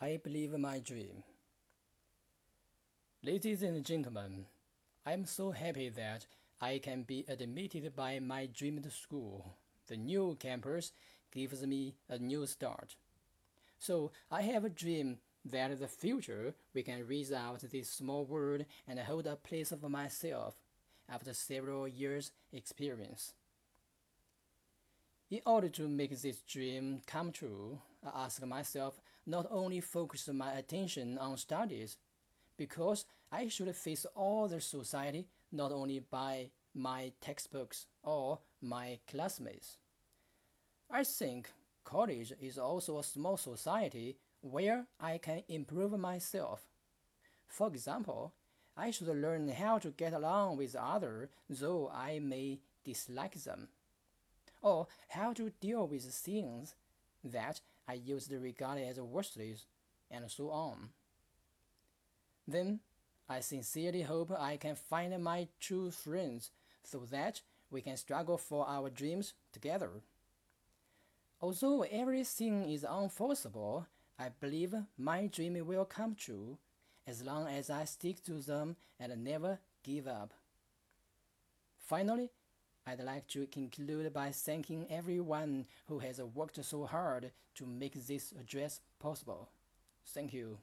I believe my dream. Ladies and gentlemen, I am so happy that I can be admitted by my dreamed school. The new campus gives me a new start. So I have a dream that in the future we can reach out this small world and hold a place of myself after several years' experience. In order to make this dream come true, I ask myself not only focus my attention on studies, because I should face all the society not only by my textbooks or my classmates. I think college is also a small society where I can improve myself. For example, I should learn how to get along with others, though I may dislike them or how to deal with things that I used to regard as worthless, and so on. Then I sincerely hope I can find my true friends so that we can struggle for our dreams together. Although everything is unforceable, I believe my dream will come true as long as I stick to them and never give up. Finally, I'd like to conclude by thanking everyone who has worked so hard to make this address possible. Thank you.